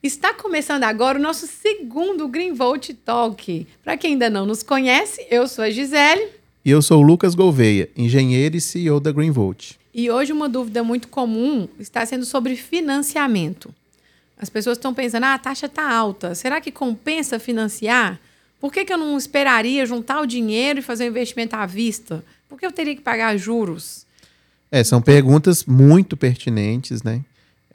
Está começando agora o nosso segundo Green Volt Talk. Para quem ainda não nos conhece, eu sou a Gisele. E eu sou o Lucas Gouveia, engenheiro e CEO da Green Volt. E hoje uma dúvida muito comum está sendo sobre financiamento. As pessoas estão pensando, ah, a taxa está alta, será que compensa financiar? Por que, que eu não esperaria juntar o dinheiro e fazer um investimento à vista? Por que eu teria que pagar juros? É, são perguntas muito pertinentes, né?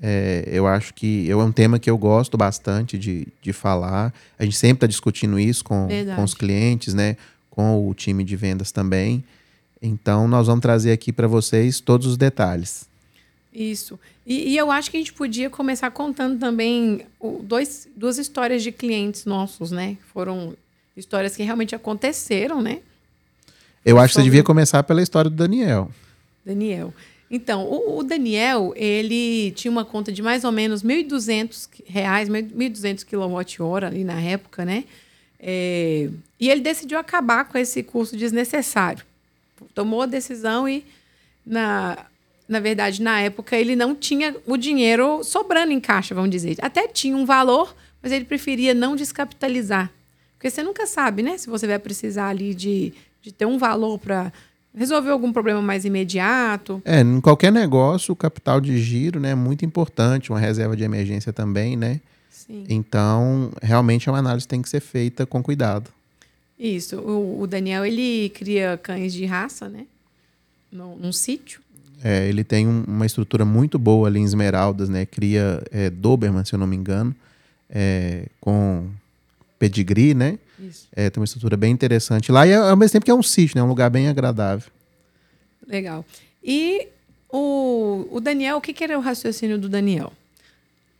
É, eu acho que é um tema que eu gosto bastante de, de falar. A gente sempre está discutindo isso com, com os clientes, né? Com o time de vendas também. Então, nós vamos trazer aqui para vocês todos os detalhes. Isso. E, e, eu acho que a gente podia começar contando também o, dois, duas histórias de clientes nossos, né? Foram histórias que realmente aconteceram, né? Eu acho Sobre... que você devia começar pela história do Daniel. Daniel. Então, o, o, Daniel, ele tinha uma conta de mais ou menos R$ 1.200, 1.200 kWh ali na época, né? É, e ele decidiu acabar com esse custo desnecessário. Tomou a decisão e, na, na verdade, na época, ele não tinha o dinheiro sobrando em caixa, vamos dizer. Até tinha um valor, mas ele preferia não descapitalizar. Porque você nunca sabe, né? Se você vai precisar ali de, de ter um valor para resolver algum problema mais imediato. É, em qualquer negócio, o capital de giro né, é muito importante, uma reserva de emergência também, né? Sim. Então, realmente, uma análise tem que ser feita com cuidado. Isso. O, o Daniel, ele cria cães de raça, né? Num, num sítio. É, ele tem um, uma estrutura muito boa ali em Esmeraldas, né? Cria é, Doberman, se eu não me engano, é, com pedigree, né? Isso. É, tem uma estrutura bem interessante lá e ao mesmo tempo que é um sítio, né? Um lugar bem agradável. Legal. E o, o Daniel, o que, que era o raciocínio do Daniel?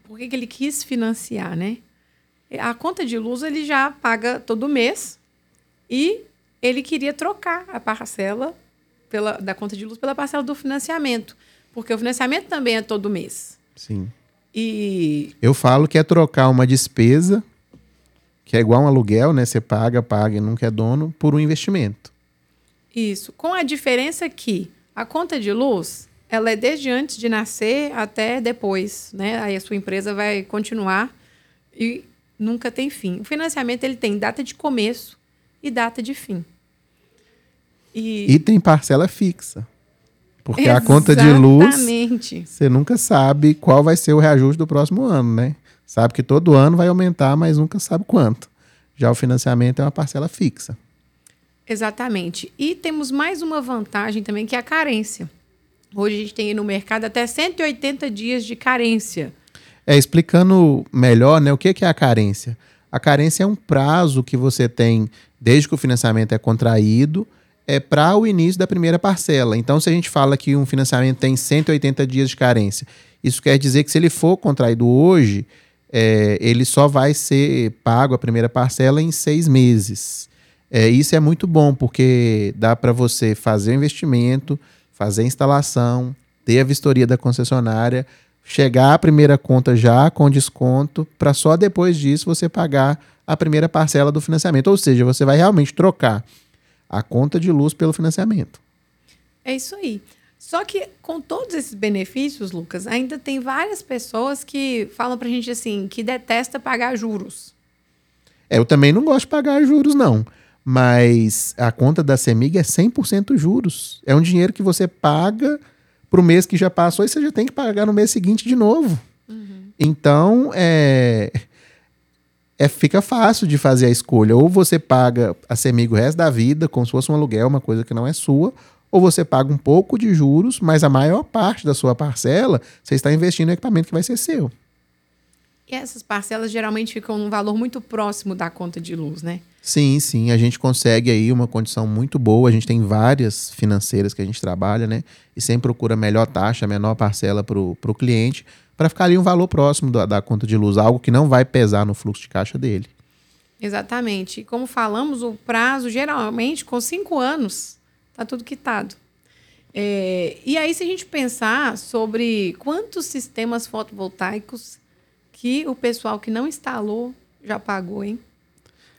Por que, que ele quis financiar, né? A conta de luz ele já paga todo mês e ele queria trocar a parcela pela, da conta de luz pela parcela do financiamento, porque o financiamento também é todo mês. Sim. E eu falo que é trocar uma despesa que é igual um aluguel, né? Você paga, paga e nunca é dono, por um investimento. Isso. Com a diferença que a conta de luz, ela é desde antes de nascer até depois, né? Aí a sua empresa vai continuar e nunca tem fim. O financiamento ele tem data de começo e data de fim. E, e tem parcela fixa. Porque Exatamente. a conta de luz, você nunca sabe qual vai ser o reajuste do próximo ano, né? Sabe que todo ano vai aumentar, mas nunca sabe quanto. Já o financiamento é uma parcela fixa. Exatamente. E temos mais uma vantagem também, que é a carência. Hoje a gente tem no mercado até 180 dias de carência. É, explicando melhor, né, o que é a carência? A carência é um prazo que você tem desde que o financiamento é contraído é para o início da primeira parcela. Então, se a gente fala que um financiamento tem 180 dias de carência, isso quer dizer que se ele for contraído hoje, é, ele só vai ser pago a primeira parcela em seis meses. É, isso é muito bom, porque dá para você fazer o investimento, fazer a instalação, ter a vistoria da concessionária, chegar à primeira conta já com desconto, para só depois disso você pagar a primeira parcela do financiamento. Ou seja, você vai realmente trocar a conta de luz pelo financiamento. É isso aí. Só que com todos esses benefícios, Lucas, ainda tem várias pessoas que falam pra gente assim, que detesta pagar juros. É, eu também não gosto de pagar juros, não. Mas a conta da CEMIG é 100% juros. É um dinheiro que você paga pro mês que já passou e você já tem que pagar no mês seguinte de novo. Uhum. Então, é, é, fica fácil de fazer a escolha. Ou você paga a CEMIG o resto da vida, como se fosse um aluguel, uma coisa que não é sua, ou você paga um pouco de juros, mas a maior parte da sua parcela você está investindo em equipamento que vai ser seu. E essas parcelas geralmente ficam num valor muito próximo da conta de luz, né? Sim, sim. A gente consegue aí uma condição muito boa. A gente tem várias financeiras que a gente trabalha, né? E sempre procura a melhor taxa, a menor parcela para o cliente, para ficar ali um valor próximo da, da conta de luz, algo que não vai pesar no fluxo de caixa dele. Exatamente. E como falamos, o prazo geralmente com cinco anos Está tudo quitado. É, e aí, se a gente pensar sobre quantos sistemas fotovoltaicos que o pessoal que não instalou já pagou, hein?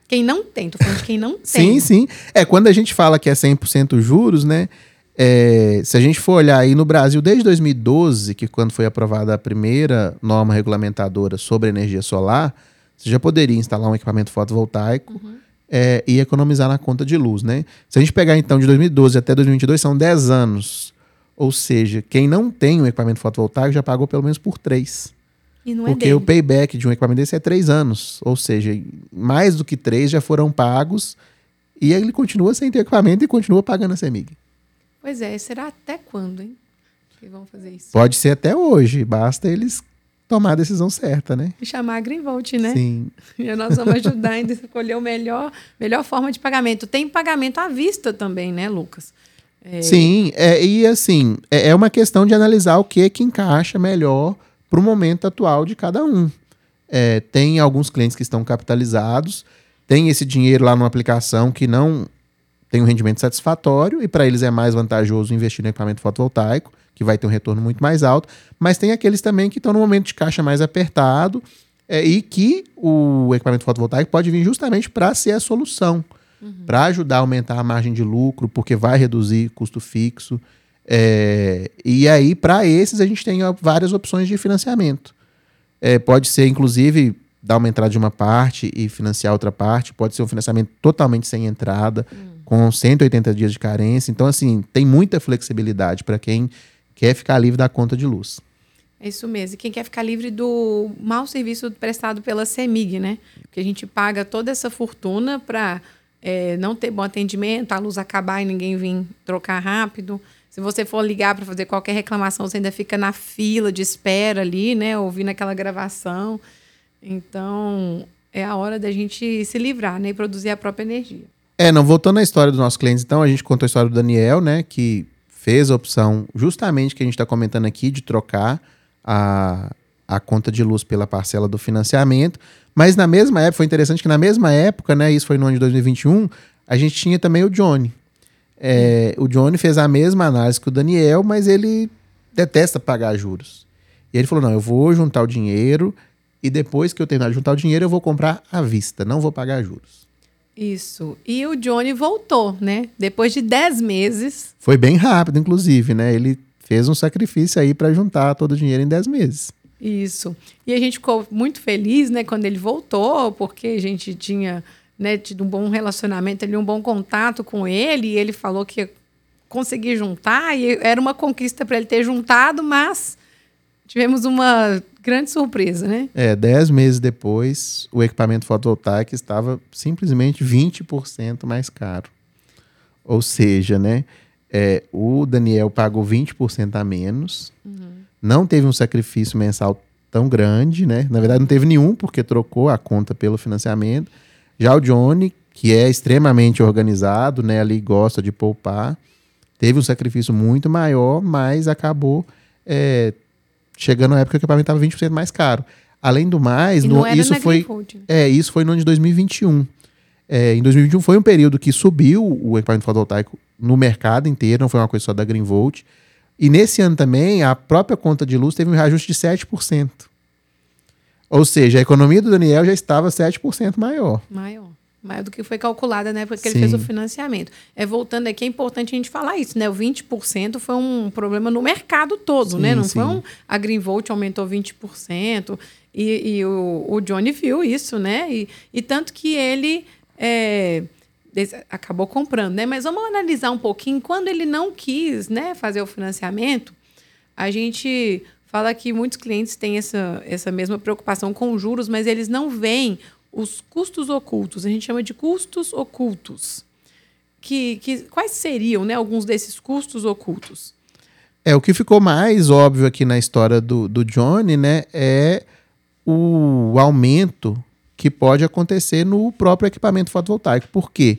Quem não tem, tô falando de quem não tem. sim, sim. É, quando a gente fala que é 100% juros, né? É, se a gente for olhar aí no Brasil, desde 2012, que quando foi aprovada a primeira norma regulamentadora sobre energia solar, você já poderia instalar um equipamento fotovoltaico uhum. é, e economizar na conta de luz, né? Se a gente pegar então de 2012 até 2022, são 10 anos. Ou seja, quem não tem um equipamento fotovoltaico já pagou pelo menos por 3. E não é Porque dele. o payback de um equipamento desse é 3 anos. Ou seja, mais do que 3 já foram pagos e ele continua sem ter equipamento e continua pagando a CEMIG. Pois é, será até quando, hein? Que vão fazer isso? Pode ser até hoje, basta eles tomar a decisão certa, né? E chamar a Greenvolt, né? Sim. E nós vamos ajudar ainda a escolher o melhor, melhor forma de pagamento. Tem pagamento à vista também, né, Lucas? É... Sim, é, e assim, é, é uma questão de analisar o que que encaixa melhor para o momento atual de cada um. É, tem alguns clientes que estão capitalizados, tem esse dinheiro lá numa aplicação que não tem um rendimento satisfatório e para eles é mais vantajoso investir no equipamento fotovoltaico, que vai ter um retorno muito mais alto, mas tem aqueles também que estão no momento de caixa mais apertado é, e que o equipamento fotovoltaico pode vir justamente para ser a solução, uhum. para ajudar a aumentar a margem de lucro, porque vai reduzir custo fixo. É, e aí, para esses, a gente tem várias opções de financiamento. É, pode ser, inclusive, dar uma entrada de uma parte e financiar outra parte, pode ser um financiamento totalmente sem entrada. Uhum com 180 dias de carência. Então, assim, tem muita flexibilidade para quem quer ficar livre da conta de luz. É isso mesmo. E quem quer ficar livre do mau serviço prestado pela CEMIG, né? Porque a gente paga toda essa fortuna para é, não ter bom atendimento, a luz acabar e ninguém vir trocar rápido. Se você for ligar para fazer qualquer reclamação, você ainda fica na fila de espera ali, né? Ouvindo aquela gravação. Então, é a hora da gente se livrar, né? E produzir a própria energia. É, não, voltando à história dos nossos clientes, então, a gente contou a história do Daniel, né, que fez a opção justamente que a gente está comentando aqui de trocar a, a conta de luz pela parcela do financiamento. Mas na mesma época, foi interessante que na mesma época, né, isso foi no ano de 2021, a gente tinha também o Johnny. É, o Johnny fez a mesma análise que o Daniel, mas ele detesta pagar juros. E ele falou: não, eu vou juntar o dinheiro e depois que eu terminar de juntar o dinheiro, eu vou comprar à vista, não vou pagar juros. Isso. E o Johnny voltou, né? Depois de 10 meses. Foi bem rápido, inclusive, né? Ele fez um sacrifício aí para juntar todo o dinheiro em 10 meses. Isso. E a gente ficou muito feliz, né, quando ele voltou, porque a gente tinha né, tido um bom relacionamento, ali, um bom contato com ele, e ele falou que ia conseguir juntar, e era uma conquista para ele ter juntado, mas tivemos uma grande surpresa, né? É, dez meses depois, o equipamento fotovoltaico estava simplesmente 20% mais caro. Ou seja, né, é, o Daniel pagou 20% a menos, uhum. não teve um sacrifício mensal tão grande, né? Na verdade, não teve nenhum, porque trocou a conta pelo financiamento. Já o Johnny, que é extremamente organizado, né, ali gosta de poupar, teve um sacrifício muito maior, mas acabou é, chegando a época que o equipamento estava 20% mais caro. Além do mais, no, isso foi é, isso foi no ano de 2021. É, em 2021 foi um período que subiu o equipamento fotovoltaico no mercado inteiro, não foi uma coisa só da Greenvolt. E nesse ano também, a própria conta de luz teve um reajuste de 7%. Ou seja, a economia do Daniel já estava 7% maior. Maior maior do que foi calculada na época que Sim. ele fez o financiamento. É voltando aqui, é importante a gente falar isso, né? O 20% foi um problema no mercado todo, sim, né? Não sim. foi um. A Greenvolt aumentou 20%. E, e o, o Johnny viu isso, né? E, e tanto que ele é, acabou comprando, né? Mas vamos analisar um pouquinho. Quando ele não quis né, fazer o financiamento, a gente fala que muitos clientes têm essa, essa mesma preocupação com juros, mas eles não veem os custos ocultos. A gente chama de custos ocultos. Que, que, quais seriam né, alguns desses custos ocultos? É, o que ficou mais óbvio aqui na história do, do Johnny, né, é o aumento que pode acontecer no próprio equipamento fotovoltaico. Por quê?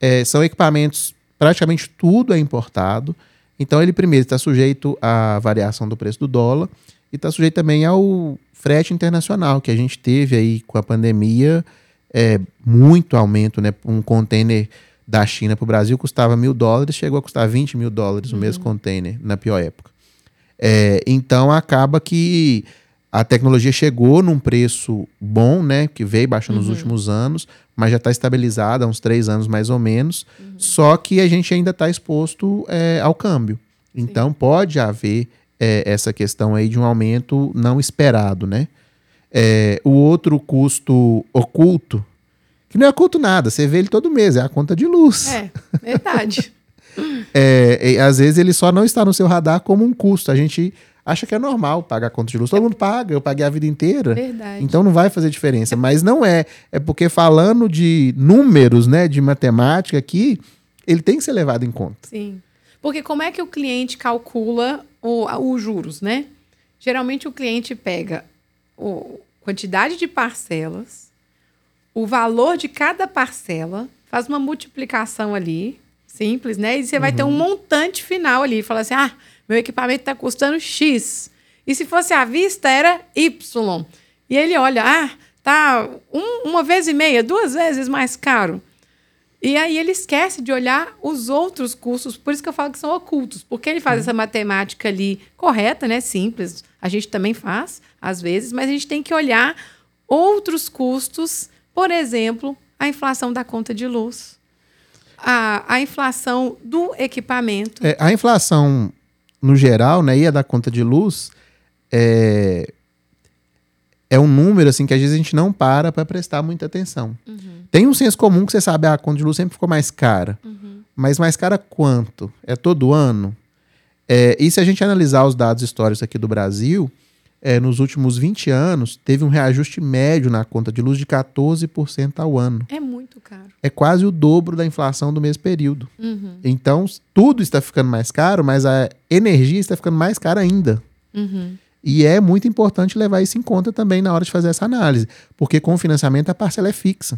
É, são equipamentos, praticamente tudo é importado. Então, ele primeiro está sujeito à variação do preço do dólar e está sujeito também ao frete internacional, que a gente teve aí com a pandemia, é, muito aumento, né? Um container da China para o Brasil custava mil dólares, chegou a custar 20 mil dólares uhum. o mesmo container na pior época. É, então acaba que a tecnologia chegou num preço bom, né? Que veio baixando Uhum. nos últimos anos, mas já está estabilizada há uns três anos mais ou menos. Uhum. Só que a gente ainda está exposto é, ao câmbio. Então pode haver é, essa questão aí de um aumento não esperado, né? É, o outro custo oculto, que não é oculto nada, você vê ele todo mês, é a conta de luz. É, verdade. É, e, às vezes ele só não está no seu radar como um custo. A gente acha que é normal pagar a conta de luz. Todo mundo paga, eu paguei a vida inteira. Verdade. Então não vai fazer diferença. Mas não é. É porque falando de números, né, de matemática aqui, ele tem que ser levado em conta. Sim. Porque como é que o cliente calcula os juros, né? Geralmente o cliente pega a quantidade de parcelas, o valor de cada parcela, faz uma multiplicação ali, simples, né? E você vai ter um montante final ali. Fala assim: ah, meu equipamento está custando X. E se fosse à vista, era Y. E ele olha, ah, tá um- uma vez e meia, duas vezes mais caro. E aí ele esquece de olhar os outros custos, por isso que eu falo que são ocultos, porque ele faz essa matemática ali correta, né, simples. A gente também faz às vezes, mas a gente tem que olhar outros custos, por exemplo, a inflação da conta de luz, a, a inflação do equipamento. É, a inflação, no geral, né, e a da conta de luz, é, é um número assim que às vezes a gente não para para prestar muita atenção. Tem um senso comum que você sabe, ah, a conta de luz sempre ficou mais cara. Mas mais cara quanto? É todo ano? É, e se a gente analisar os dados históricos aqui do Brasil, é, nos últimos 20 anos, teve um reajuste médio na conta de luz de 14% ao ano. É muito caro. É quase o dobro da inflação do mesmo período. Uhum, Então, tudo está ficando mais caro, mas a energia está ficando mais cara ainda. uhum. E é muito importante levar isso em conta também na hora de fazer essa análise, porque com o financiamento a parcela é fixa.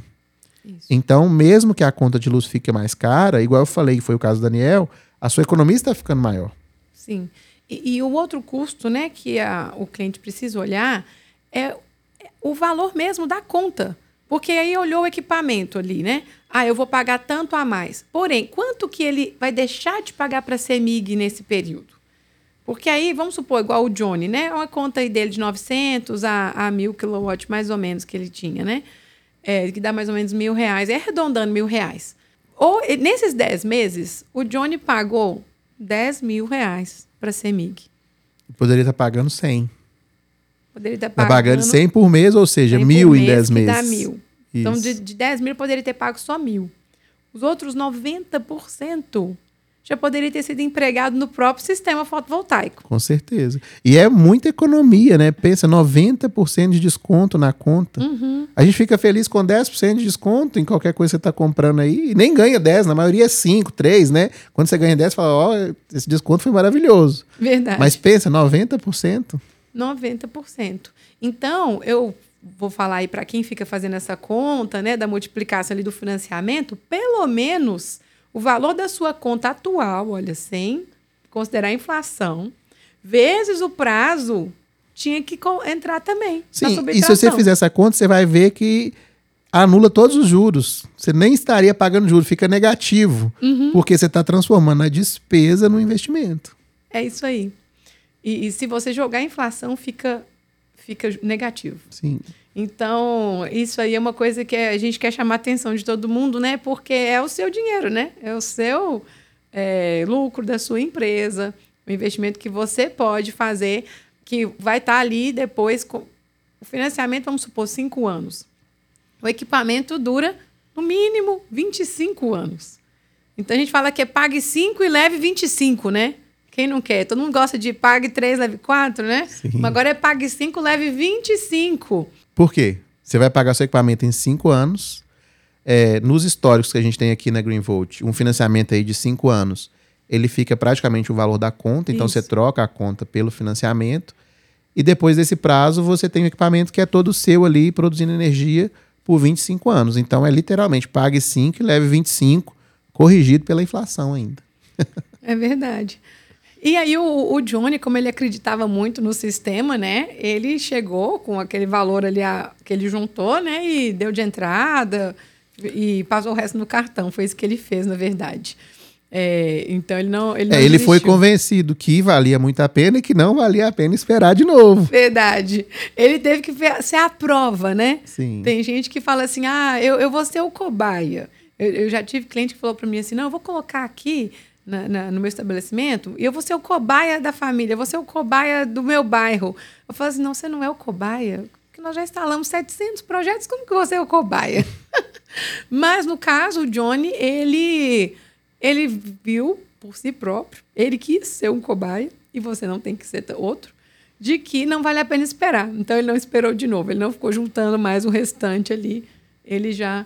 Isso. Então, mesmo que a conta de luz fique mais cara, igual eu falei que foi o caso do Daniel, a sua economia está ficando maior. Sim. E, e o outro custo, né, que a- o cliente precisa olhar é o valor mesmo da conta. Porque aí olhou o equipamento ali, né? Ah, eu vou pagar tanto a mais. Porém, quanto que ele vai deixar de pagar para a CEMIG nesse período? Porque aí, vamos supor, igual o Johnny, né? Uma conta aí dele de 900 a, a 1.000 kW, mais ou menos, que ele tinha, né? É, que dá mais ou menos mil reais. É arredondando mil reais. Ou, nesses 10 meses, o Johnny pagou 10 mil reais para a CEMIG. Poderia estar pagando 100. Poderia estar Está pagando, pagando 100 por mês, ou seja, 100 por mil em mês, 10 que meses. Dá mil. Então, Isso. de, de 10 mil, poderia ter pago só mil. Os outros 90% já poderia ter sido empregado no próprio sistema fotovoltaico. Com certeza. E é muita economia, né? Pensa, 90% de desconto na conta. Uhum. A gente fica feliz com 10% de desconto em qualquer coisa que você está comprando aí. E nem ganha 10, na maioria é 5, 3, né? Quando você ganha 10, você fala, ó, esse desconto foi maravilhoso. Verdade. Mas pensa, 90%. 90%. Então, eu vou falar aí para quem fica fazendo essa conta, né, da multiplicação ali do financiamento, pelo menos o valor da sua conta atual, olha, sem considerar a inflação, vezes o prazo, tinha que entrar também Sim, e se você fizer essa conta, você vai ver que anula todos os juros. Você nem estaria pagando juros, fica negativo. Uhum. Porque você está transformando a despesa no investimento. É isso aí. E, e se você jogar a inflação, fica, fica negativo. Sim. Então, isso aí é uma coisa que a gente quer chamar a atenção de todo mundo, né? Porque é o seu dinheiro, né? É o seu é, lucro da sua empresa, o investimento que você pode fazer, que vai estar ali depois. Com... O financiamento, vamos supor, cinco anos. O equipamento dura, no mínimo, 25 anos. Então, a gente fala que é pague 5 e leve 25, né? Quem não quer? Todo mundo gosta de pague 3, leve 4, né? Sim. Mas agora é pague 5, leve 25. Por quê? Você vai pagar seu equipamento em cinco anos. É, nos históricos que a gente tem aqui na Greenvolt, um financiamento aí de cinco anos, ele fica praticamente o valor da conta, então Isso. você troca a conta pelo financiamento. E depois desse prazo, você tem um equipamento que é todo seu ali, produzindo energia por 25 anos. Então é literalmente pague 5 e leve 25, corrigido pela inflação ainda. É verdade. E aí o, o Johnny, como ele acreditava muito no sistema, né? Ele chegou com aquele valor ali a- que ele juntou, né? E deu de entrada e passou o resto no cartão. Foi isso que ele fez, na verdade. É, então ele não. Ele, não É, ele foi convencido que valia muito a pena e que não valia a pena esperar de novo. Verdade. Ele teve que ser a prova, né? Sim. Tem gente que fala assim: ah, eu, eu vou ser o cobaia. Eu, eu já tive cliente que falou para mim assim: não, eu vou colocar aqui na- na- no meu estabelecimento e eu vou ser o cobaia da família, eu vou ser o cobaia do meu bairro. Eu falo assim: não, você não é o cobaia, porque nós já instalamos 700 projetos, como que você é o cobaia? Mas no caso, o Johnny, ele, ele viu por si próprio, ele quis ser um cobaia, e você não tem que ser outro, de que não vale a pena esperar. Então ele não esperou de novo, ele não ficou juntando mais o restante ali, ele já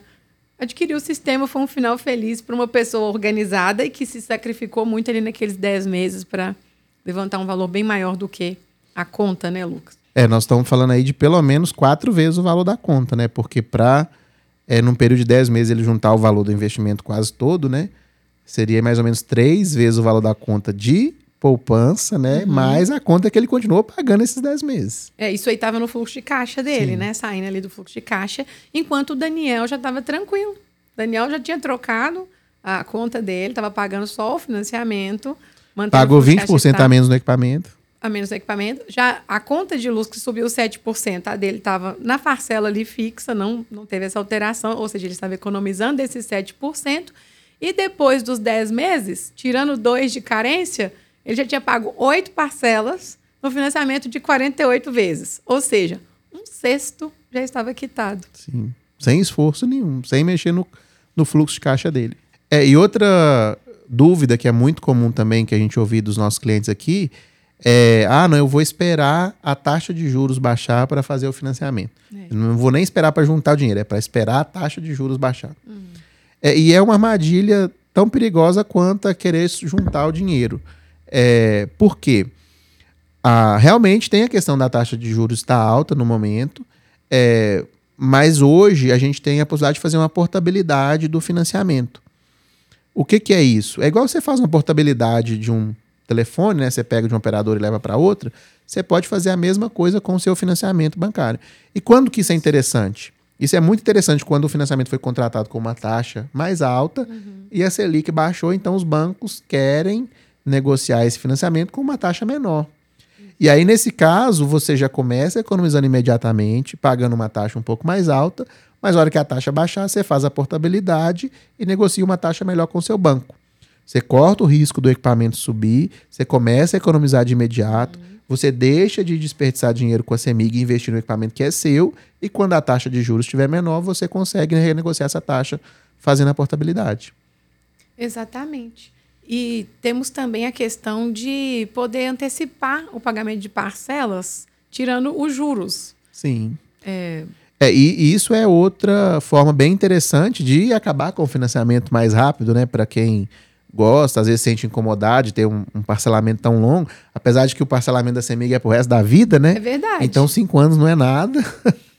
adquiriu o sistema, foi um final feliz para uma pessoa organizada e que se sacrificou muito ali naqueles 10 meses para levantar um valor bem maior do que a conta, né, Lucas? É, nós estamos falando aí de pelo menos quatro vezes o valor da conta, né? Porque para, é, num período de 10 meses, ele juntar o valor do investimento quase todo, né? Seria mais ou menos três vezes o valor da conta de poupança, né? Mais a conta que ele continuou pagando esses 10 meses. É, isso aí estava no fluxo de caixa dele, né? Saindo ali do fluxo de caixa, enquanto o Daniel já estava tranquilo. O Daniel já tinha trocado a conta dele, estava pagando só o financiamento. Pagou o fluxo de caixa 20% a menos no equipamento. a menos do equipamento. Já a conta de luz que subiu 7%, a dele estava na parcela ali fixa, não, não teve essa alteração, ou seja, ele estava economizando esses 7%. E depois dos 10 meses, tirando dois de carência, ele já tinha pago oito parcelas no financiamento de 48 vezes. Ou seja, um sexto já estava quitado. Sim. Sem esforço nenhum, sem mexer no, no fluxo de caixa dele. É, e outra dúvida que é muito comum também que a gente ouve dos nossos clientes aqui é: ah, não, eu vou esperar a taxa de juros baixar para fazer o financiamento. É. Não vou nem esperar para juntar o dinheiro, é para esperar a taxa de juros baixar. É, e é uma armadilha tão perigosa quanto a querer juntar o dinheiro. É, por quê? Ah, realmente tem a questão da taxa de juros estar alta no momento, é, mas hoje a gente tem a possibilidade de fazer uma portabilidade do financiamento. O que, que é isso? É igual você faz uma portabilidade de um telefone, né? Você pega de um operador e leva para outra. Você pode fazer a mesma coisa com o seu financiamento bancário. E quando que isso é interessante? Isso é muito interessante quando o financiamento foi contratado com uma taxa mais alta e a Selic baixou, então os bancos querem negociar esse financiamento com uma taxa menor. E aí, nesse caso, você já começa economizando imediatamente, pagando uma taxa um pouco mais alta, mas na hora que a taxa baixar, você faz a portabilidade e negocia uma taxa melhor com o seu banco. Você corta o risco do equipamento subir, você começa a economizar de imediato, você deixa de desperdiçar dinheiro com a CEMIG e investir no equipamento que é seu, e quando a taxa de juros estiver menor, você consegue renegociar essa taxa fazendo a portabilidade. Exatamente. E temos também a questão de poder antecipar o pagamento de parcelas, tirando os juros. Sim. É, É, e, e isso é outra forma bem interessante de acabar com o financiamento mais rápido, né? Para quem gosta, às vezes sente incomodade de ter um, um parcelamento tão longo, apesar de que o parcelamento da CEMIG é pro resto da vida, né? é verdade. Então, cinco anos não é nada.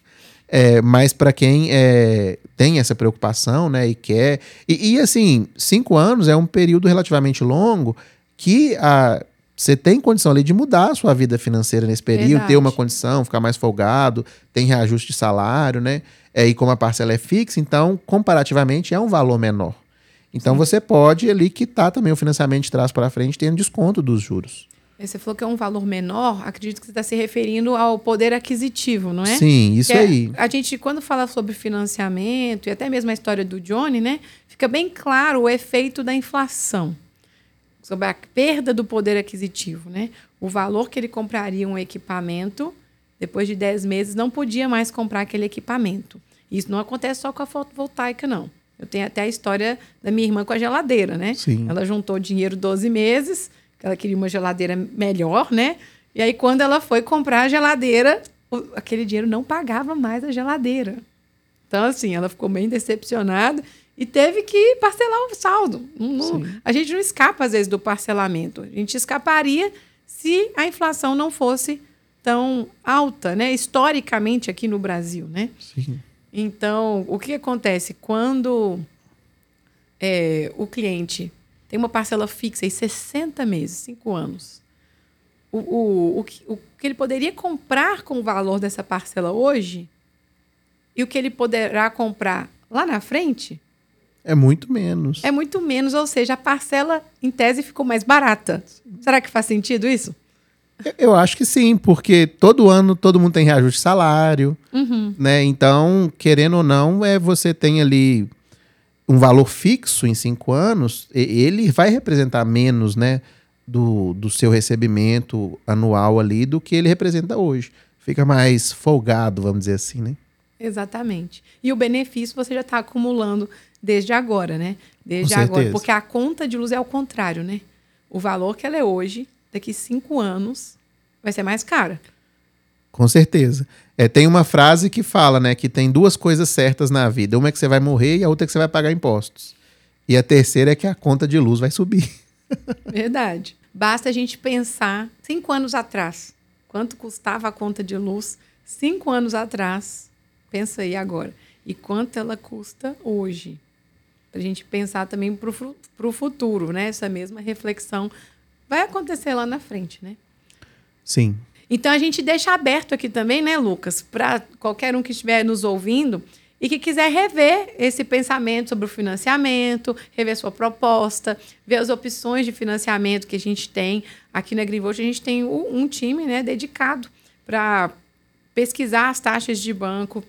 É, mas para quem é, tem essa preocupação, né, e quer. E, e, assim, cinco anos é um período relativamente longo que a, você tem condição ali de mudar a sua vida financeira nesse período, Verdade. ter uma condição, ficar mais folgado, tem reajuste de salário, né? É, e como a parcela é fixa, então, comparativamente, é um valor menor. Então, você pode ali quitar também o financiamento de trás para frente, tendo desconto dos juros. Você falou que é um valor menor, acredito que você está se referindo ao poder aquisitivo, não é? Sim, isso é- aí. A gente, quando fala sobre financiamento e até mesmo a história do Johnny, né? Fica bem claro o efeito da inflação. Sobre a perda do poder aquisitivo, né? O valor que ele compraria um equipamento, depois de 10 meses, não podia mais comprar aquele equipamento. Isso não acontece só com a fotovoltaica, não. Eu tenho até a história da minha irmã com a geladeira, né? Sim. Ela juntou dinheiro 12 meses, ela queria uma geladeira melhor, né? E aí, quando ela foi comprar a geladeira, o- aquele dinheiro não pagava mais a geladeira. Então, assim, ela ficou bem decepcionada e teve que parcelar o saldo. Não- a gente não escapa, às vezes, do parcelamento. A gente escaparia se a inflação não fosse tão alta, né? Historicamente aqui no Brasil, né? Sim. Então, o que acontece quando é, o cliente tem uma parcela fixa em 60 meses, 5 anos? O, o, o, que, o que ele poderia comprar com o valor dessa parcela hoje e o que ele poderá comprar lá na frente É muito menos. É muito menos, ou seja, a parcela em tese ficou mais barata. Será que faz sentido isso? Eu acho que sim, porque todo ano todo mundo tem reajuste de salário, uhum. né? Então, querendo ou não, é você tem ali um valor fixo em cinco anos, ele vai representar menos, né, do, do seu recebimento anual ali do que ele representa hoje. Fica mais folgado, vamos dizer assim, né? Exatamente. E o benefício você já está acumulando desde agora, né? Desde agora. Porque a conta de luz é o contrário, né? O valor que ela é hoje, daqui cinco anos, vai ser mais cara. Com certeza. É, tem uma frase que fala, né, que tem duas coisas certas na vida. Uma é que você vai morrer e a outra é que você vai pagar impostos. E a terceira é que a conta de luz vai subir. Verdade. Basta a gente pensar cinco anos atrás. Quanto custava a conta de luz cinco anos atrás? Pensa aí agora. E quanto ela custa hoje? Para a gente pensar também para o futuro, né? Essa mesma reflexão vai acontecer lá na frente, né? Sim. Então a gente deixa aberto aqui também, né, Lucas, para qualquer um que estiver nos ouvindo e que quiser rever esse pensamento sobre o financiamento, rever sua proposta, ver as opções de financiamento que a gente tem aqui na Greenvolt. A gente tem um time, né, dedicado para pesquisar as taxas de banco.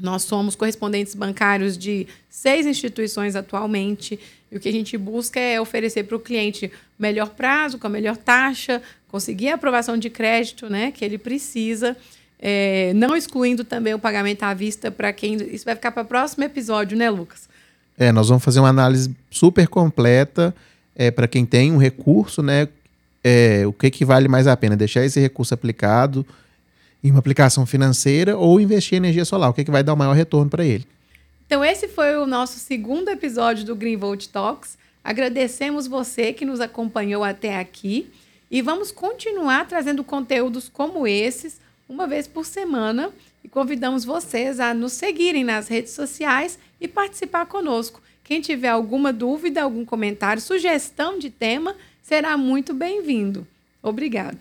Nós somos correspondentes bancários de seis instituições atualmente. E o que a gente busca é oferecer para o cliente melhor prazo, com a melhor taxa, conseguir a aprovação de crédito né, que ele precisa, é, não excluindo também o pagamento à vista para quem. Isso vai ficar para o próximo episódio, né, Lucas? É, nós vamos fazer uma análise super completa é, para quem tem um recurso, né? É, o que, que vale mais a pena? Deixar esse recurso aplicado em uma aplicação financeira ou investir em energia solar? O que, que vai dar o maior retorno para ele? Então, esse foi o nosso segundo episódio do Green Volt Talks. Agradecemos você que nos acompanhou até aqui e vamos continuar trazendo conteúdos como esses, uma vez por semana. E convidamos vocês a nos seguirem nas redes sociais e participar conosco. Quem tiver alguma dúvida, algum comentário, sugestão de tema, será muito bem-vindo. Obrigado.